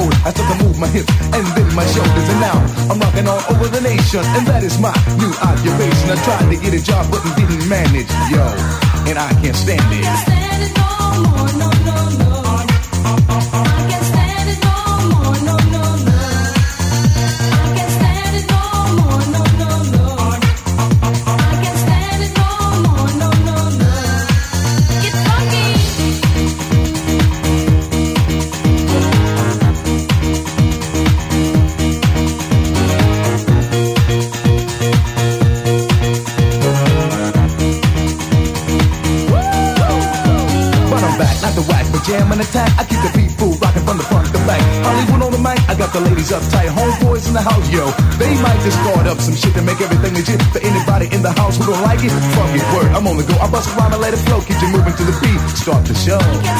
I got old, I started to move my hips and then my shoulders. And now I'm rocking all over the nation, and that is my new occupation. I tried to get a job, but didn't manage, yo. And I can't stand it. Can't stand it no more, no, no, no. I'm on the go. I bust around and let it flow. Keep you moving to the beat. Start the show.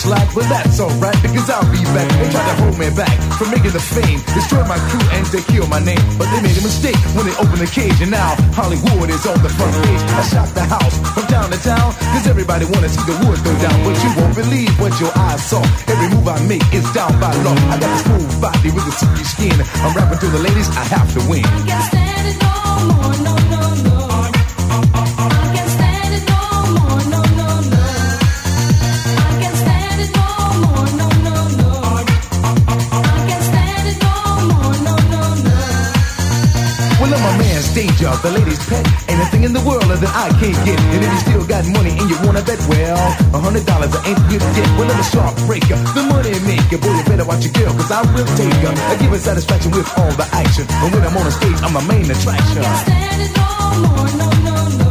Slack, but that's alright because I'll be back. They tried to hold me back from making the fame, destroy my crew and they kill my name. But they made a mistake when they opened the cage, and now Hollywood is on the front page. I shot the house from town to town because everybody wanna see the wood go down, but you won't believe what your eyes saw. Every move I make is down by law. I got a smooth body with a silky skin. I'm rapping to the ladies, I have to win. Danger, the lady's pet. Ain't a thing in the world that I can't get. And if you still got money and you wanna bet, well, a hundred dollars ain't good debt. Well, I'm a shark breaker, the money maker. Boy, you better watch your girl, cause I will take her. I give her satisfaction with all the action. And when I'm on the stage, I'm a main attraction. Can't stand it no more, no, no, no.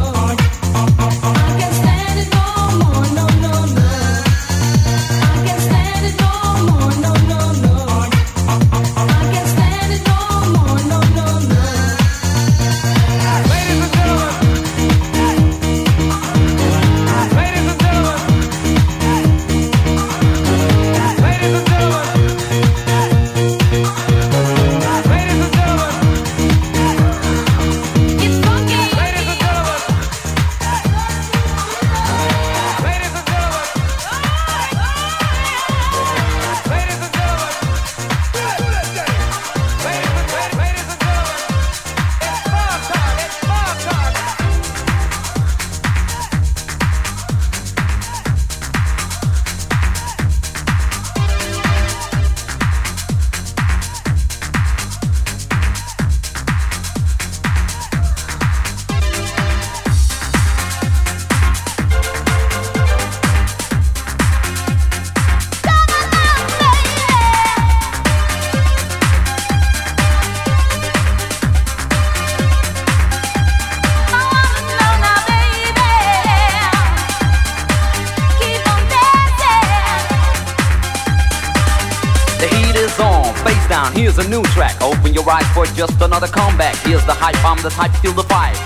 I'm the type, feel the vibe.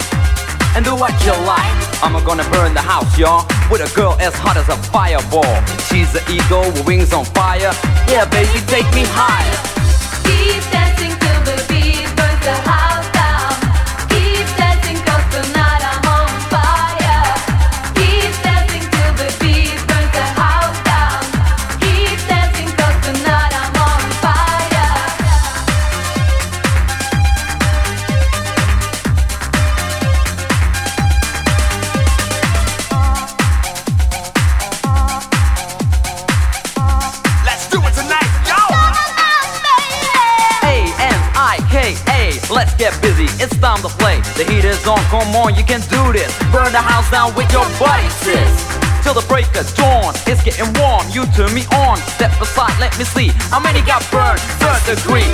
And do what you like. I'm gonna burn the house, y'all. With a girl as hot as a fireball. She's an eagle with wings on fire. Yeah, baby, take me higher. With your body, sis. Till the break of dawn, it's getting warm. You turn me on. Step aside, let me see how many got burned. Third degree,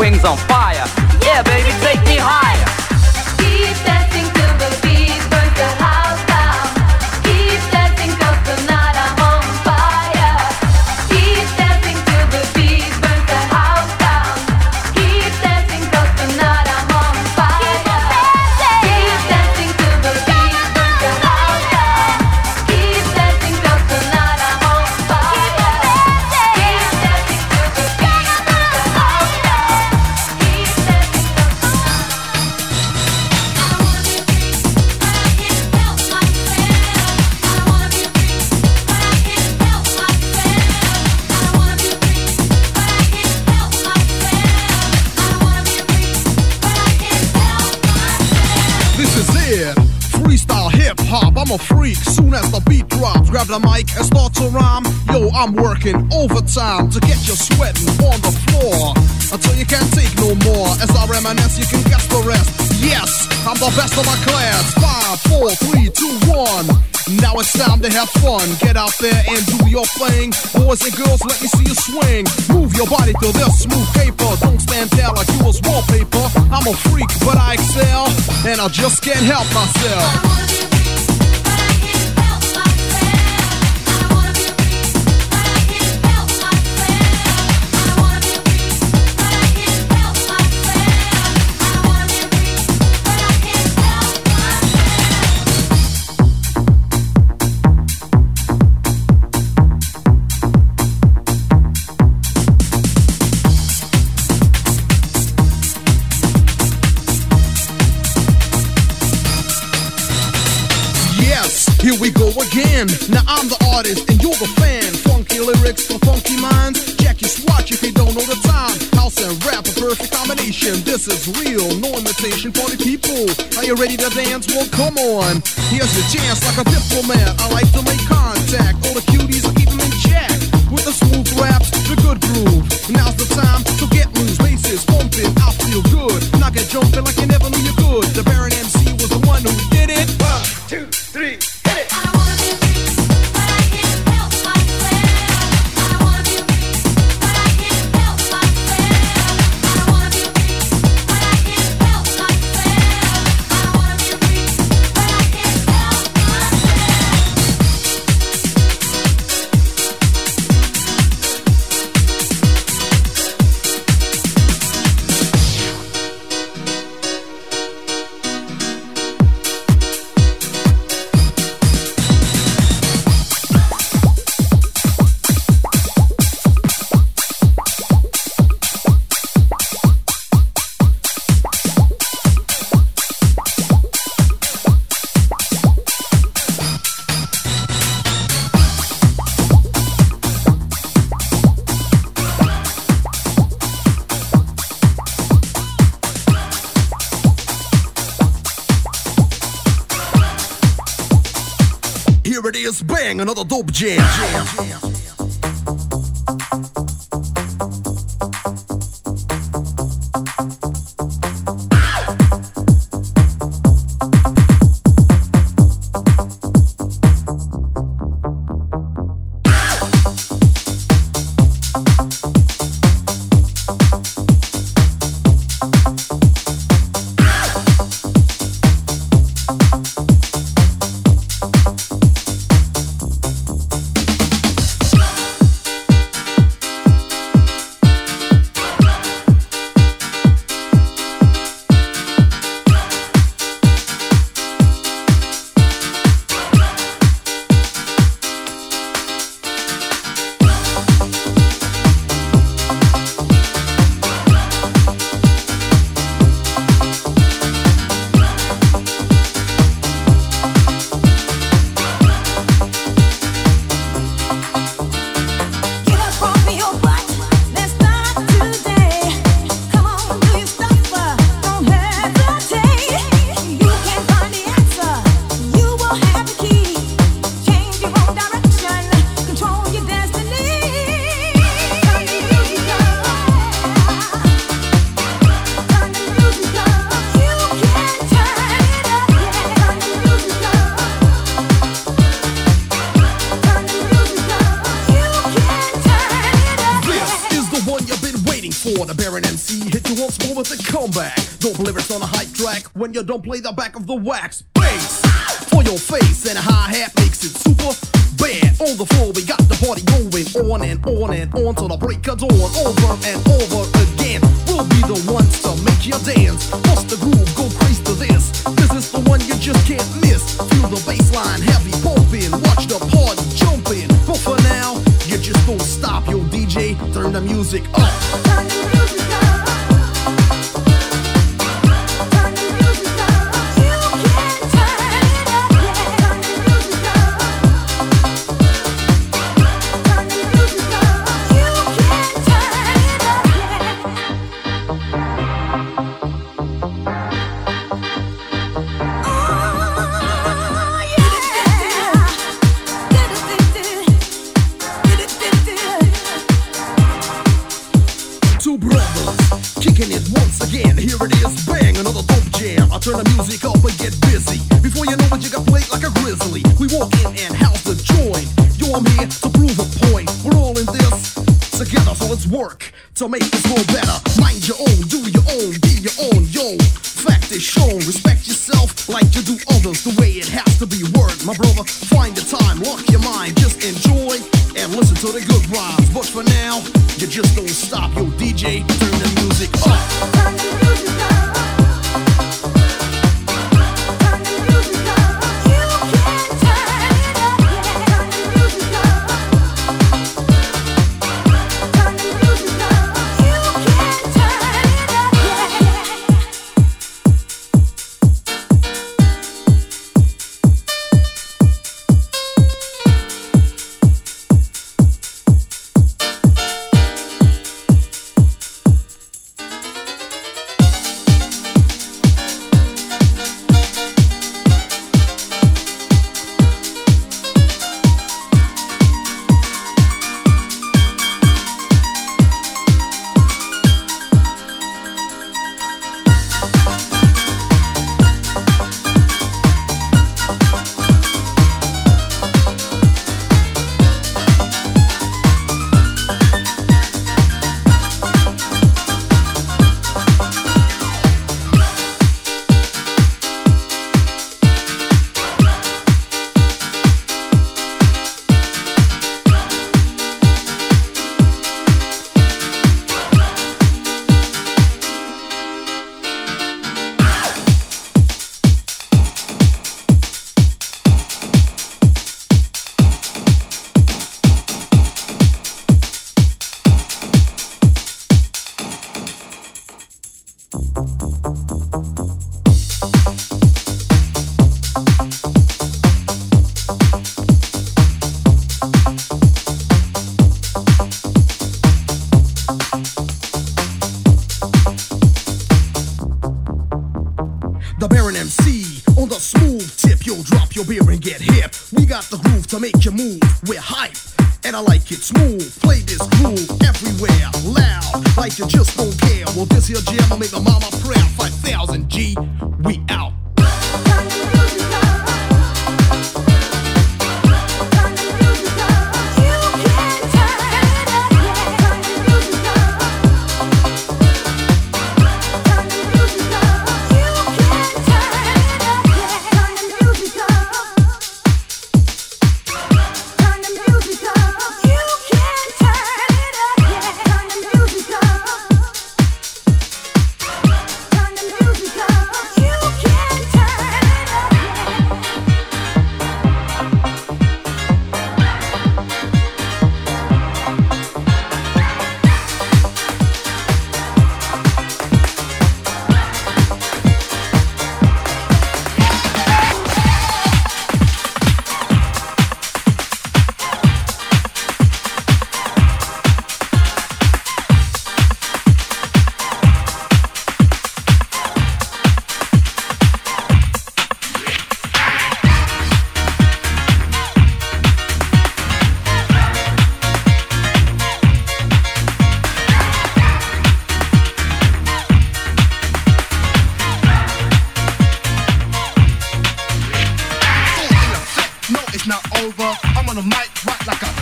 wings on fire. I'm working overtime to get you sweating on the floor until you can't take no more. As I reminisce, you can guess the rest. Yes, I'm the best of my class. Five, four, three, two, one. Now it's time to have fun. Get out there and do your thing. Boys and girls, let me see you swing. Move your body to this smooth paper. Don't stand there like you was wallpaper. I'm a freak, but I excel. And I just can't help myself. Again. Now I'm the artist and you're the fan. Funky lyrics for funky minds. Jack your swatch if you don't know the time. House and rap, a perfect combination. This is real, no imitation for the people. Are you ready to dance? Well, come on. Here's your chance, like a diplomat. I like to make contact. All the cuties, I keep them in check. With the smooth raps, the good groove. Now's the time to get loose. Bases pumping, I feel good. Knock it jumping like you never knew you could. The Baron MC was the one who did it. One, two, three, another dope jam. jam. When you don't play the back of the wax. I'm here to prove a point. We're all in this together, so let's work to make this world better. Mind your own, do your own, be your own, yo. Fact is shown, respect yourself like you do others. The way it has to be worked, my brother. Find the time, lock your mind, just enjoy and listen to the good rhymes. But for now, you just don't stop, yo DJ. Turn the music up. make you move. We're hype, and I like it smooth.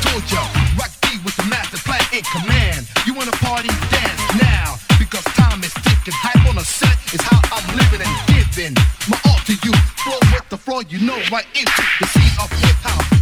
Dojo. Rock D with the master plan in command. You wanna party? Dance now. Because time is ticking. Hype on the set is how I'm living and giving. My all to you. Flow with the floor, you know, right into the sea of hip hop.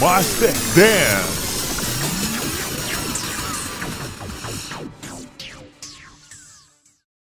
Master Dan.